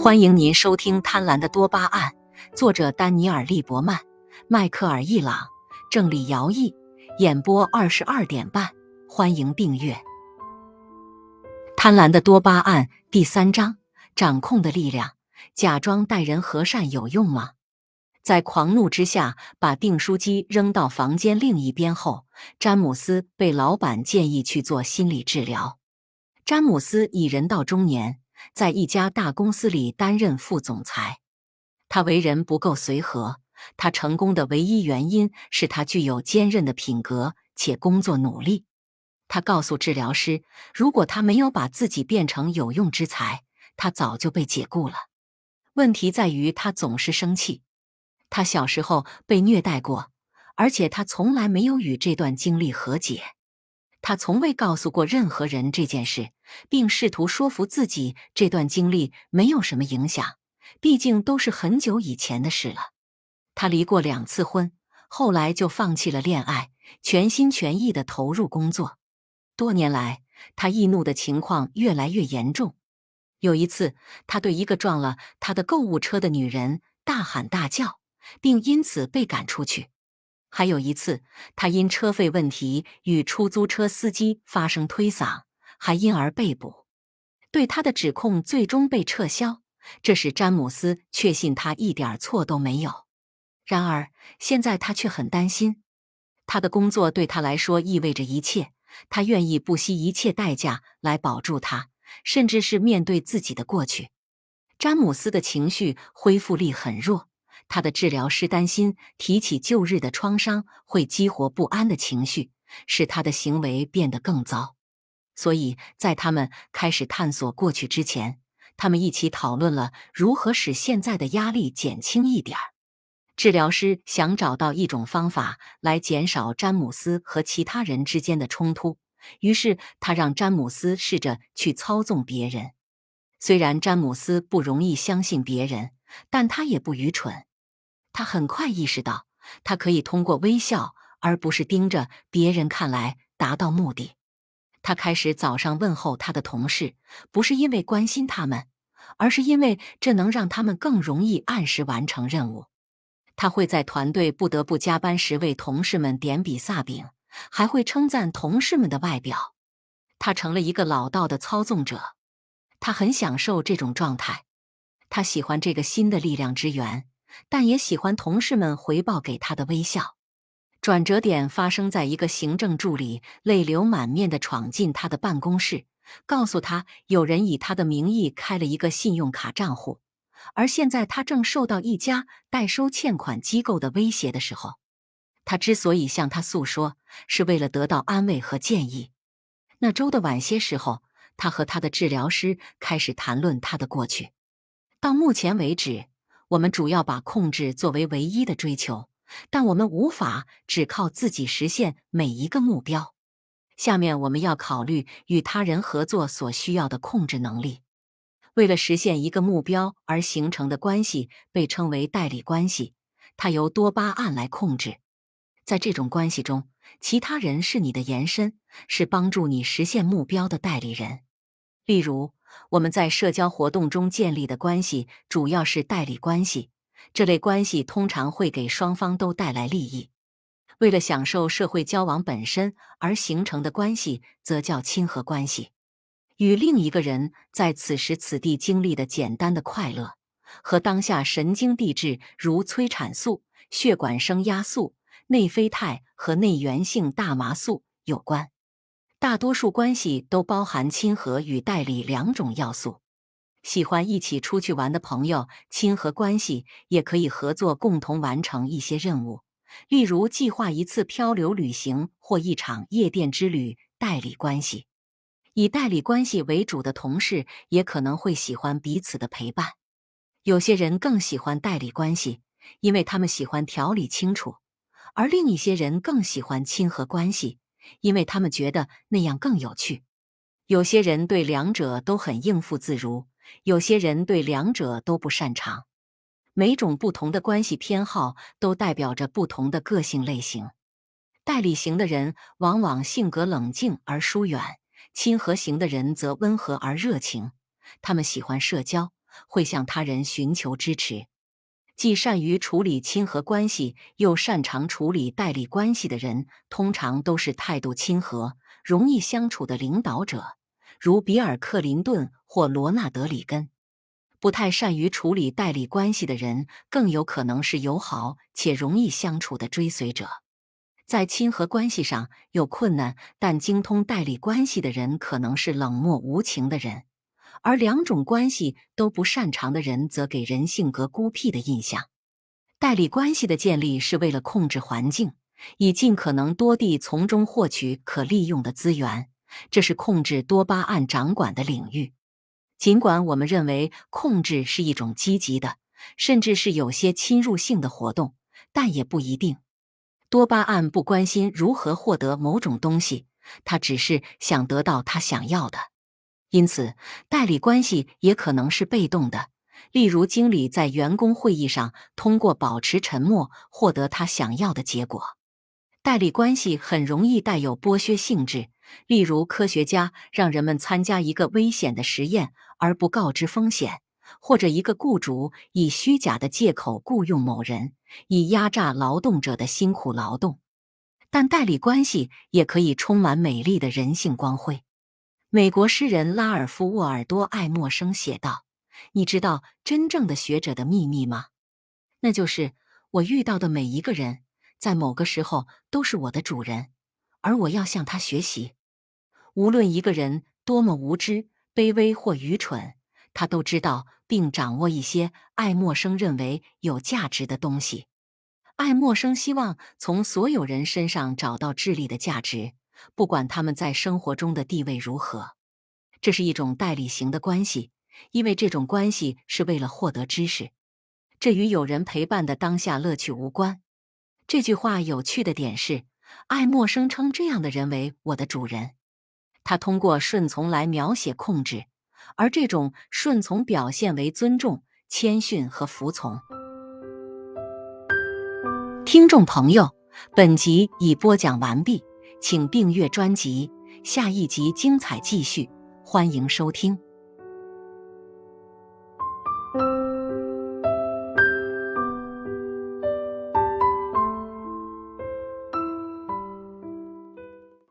欢迎您收听《贪婪的多巴胺》，作者丹尼尔·利伯曼、迈克尔·易朗，郑理尧译，演播二十二点半。欢迎订阅《贪婪的多巴胺》第三章：掌控的力量。假装待人和善有用吗？在狂怒之下把订书机扔到房间另一边后，詹姆斯被老板建议去做心理治疗。詹姆斯已人到中年。在一家大公司里担任副总裁，他为人不够随和。他成功的唯一原因是他具有坚韧的品格且工作努力。他告诉治疗师，如果他没有把自己变成有用之才，他早就被解雇了。问题在于他总是生气。他小时候被虐待过，而且他从来没有与这段经历和解。他从未告诉过任何人这件事，并试图说服自己这段经历没有什么影响，毕竟都是很久以前的事了。他离过两次婚，后来就放弃了恋爱，全心全意的投入工作。多年来，他易怒的情况越来越严重。有一次，他对一个撞了他的购物车的女人大喊大叫，并因此被赶出去。还有一次，他因车费问题与出租车司机发生推搡，还因而被捕。对他的指控最终被撤销，这使詹姆斯确信他一点错都没有。然而，现在他却很担心。他的工作对他来说意味着一切，他愿意不惜一切代价来保住他，甚至是面对自己的过去。詹姆斯的情绪恢复力很弱。他的治疗师担心提起旧日的创伤会激活不安的情绪，使他的行为变得更糟。所以在他们开始探索过去之前，他们一起讨论了如何使现在的压力减轻一点儿。治疗师想找到一种方法来减少詹姆斯和其他人之间的冲突，于是他让詹姆斯试着去操纵别人。虽然詹姆斯不容易相信别人，但他也不愚蠢。他很快意识到，他可以通过微笑而不是盯着别人看来达到目的。他开始早上问候他的同事，不是因为关心他们，而是因为这能让他们更容易按时完成任务。他会在团队不得不加班时为同事们点比萨饼，还会称赞同事们的外表。他成了一个老道的操纵者，他很享受这种状态，他喜欢这个新的力量之源。但也喜欢同事们回报给他的微笑。转折点发生在一个行政助理泪流满面的闯进他的办公室，告诉他有人以他的名义开了一个信用卡账户，而现在他正受到一家代收欠款机构的威胁的时候。他之所以向他诉说，是为了得到安慰和建议。那周的晚些时候，他和他的治疗师开始谈论他的过去。到目前为止。我们主要把控制作为唯一的追求，但我们无法只靠自己实现每一个目标。下面我们要考虑与他人合作所需要的控制能力。为了实现一个目标而形成的关系被称为代理关系，它由多巴胺来控制。在这种关系中，其他人是你的延伸，是帮助你实现目标的代理人。例如。我们在社交活动中建立的关系主要是代理关系，这类关系通常会给双方都带来利益。为了享受社会交往本身而形成的关系，则叫亲和关系。与另一个人在此时此地经历的简单的快乐，和当下神经递质如催产素、血管升压素、内啡肽和内源性大麻素有关。大多数关系都包含亲和与代理两种要素。喜欢一起出去玩的朋友，亲和关系也可以合作共同完成一些任务，例如计划一次漂流旅行或一场夜店之旅。代理关系，以代理关系为主的同事也可能会喜欢彼此的陪伴。有些人更喜欢代理关系，因为他们喜欢条理清楚，而另一些人更喜欢亲和关系。因为他们觉得那样更有趣。有些人对两者都很应付自如，有些人对两者都不擅长。每种不同的关系偏好都代表着不同的个性类型。代理型的人往往性格冷静而疏远，亲和型的人则温和而热情。他们喜欢社交，会向他人寻求支持。既善于处理亲和关系，又擅长处理代理关系的人，通常都是态度亲和、容易相处的领导者，如比尔·克林顿或罗纳德·里根。不太善于处理代理关系的人，更有可能是友好且容易相处的追随者。在亲和关系上有困难，但精通代理关系的人，可能是冷漠无情的人。而两种关系都不擅长的人，则给人性格孤僻的印象。代理关系的建立是为了控制环境，以尽可能多地从中获取可利用的资源，这是控制多巴胺掌管的领域。尽管我们认为控制是一种积极的，甚至是有些侵入性的活动，但也不一定。多巴胺不关心如何获得某种东西，它只是想得到他想要的。因此，代理关系也可能是被动的。例如，经理在员工会议上通过保持沉默获得他想要的结果。代理关系很容易带有剥削性质。例如，科学家让人们参加一个危险的实验而不告知风险，或者一个雇主以虚假的借口雇佣某人，以压榨劳动者的辛苦劳动。但代理关系也可以充满美丽的人性光辉。美国诗人拉尔夫·沃尔多·爱默生写道：“你知道真正的学者的秘密吗？那就是我遇到的每一个人，在某个时候都是我的主人，而我要向他学习。无论一个人多么无知、卑微或愚蠢，他都知道并掌握一些爱默生认为有价值的东西。爱默生希望从所有人身上找到智力的价值。”不管他们在生活中的地位如何，这是一种代理型的关系，因为这种关系是为了获得知识，这与有人陪伴的当下乐趣无关。这句话有趣的点是，爱默生称这样的人为“我的主人”，他通过顺从来描写控制，而这种顺从表现为尊重、谦逊和服从。听众朋友，本集已播讲完毕。请订阅专辑，下一集精彩继续，欢迎收听。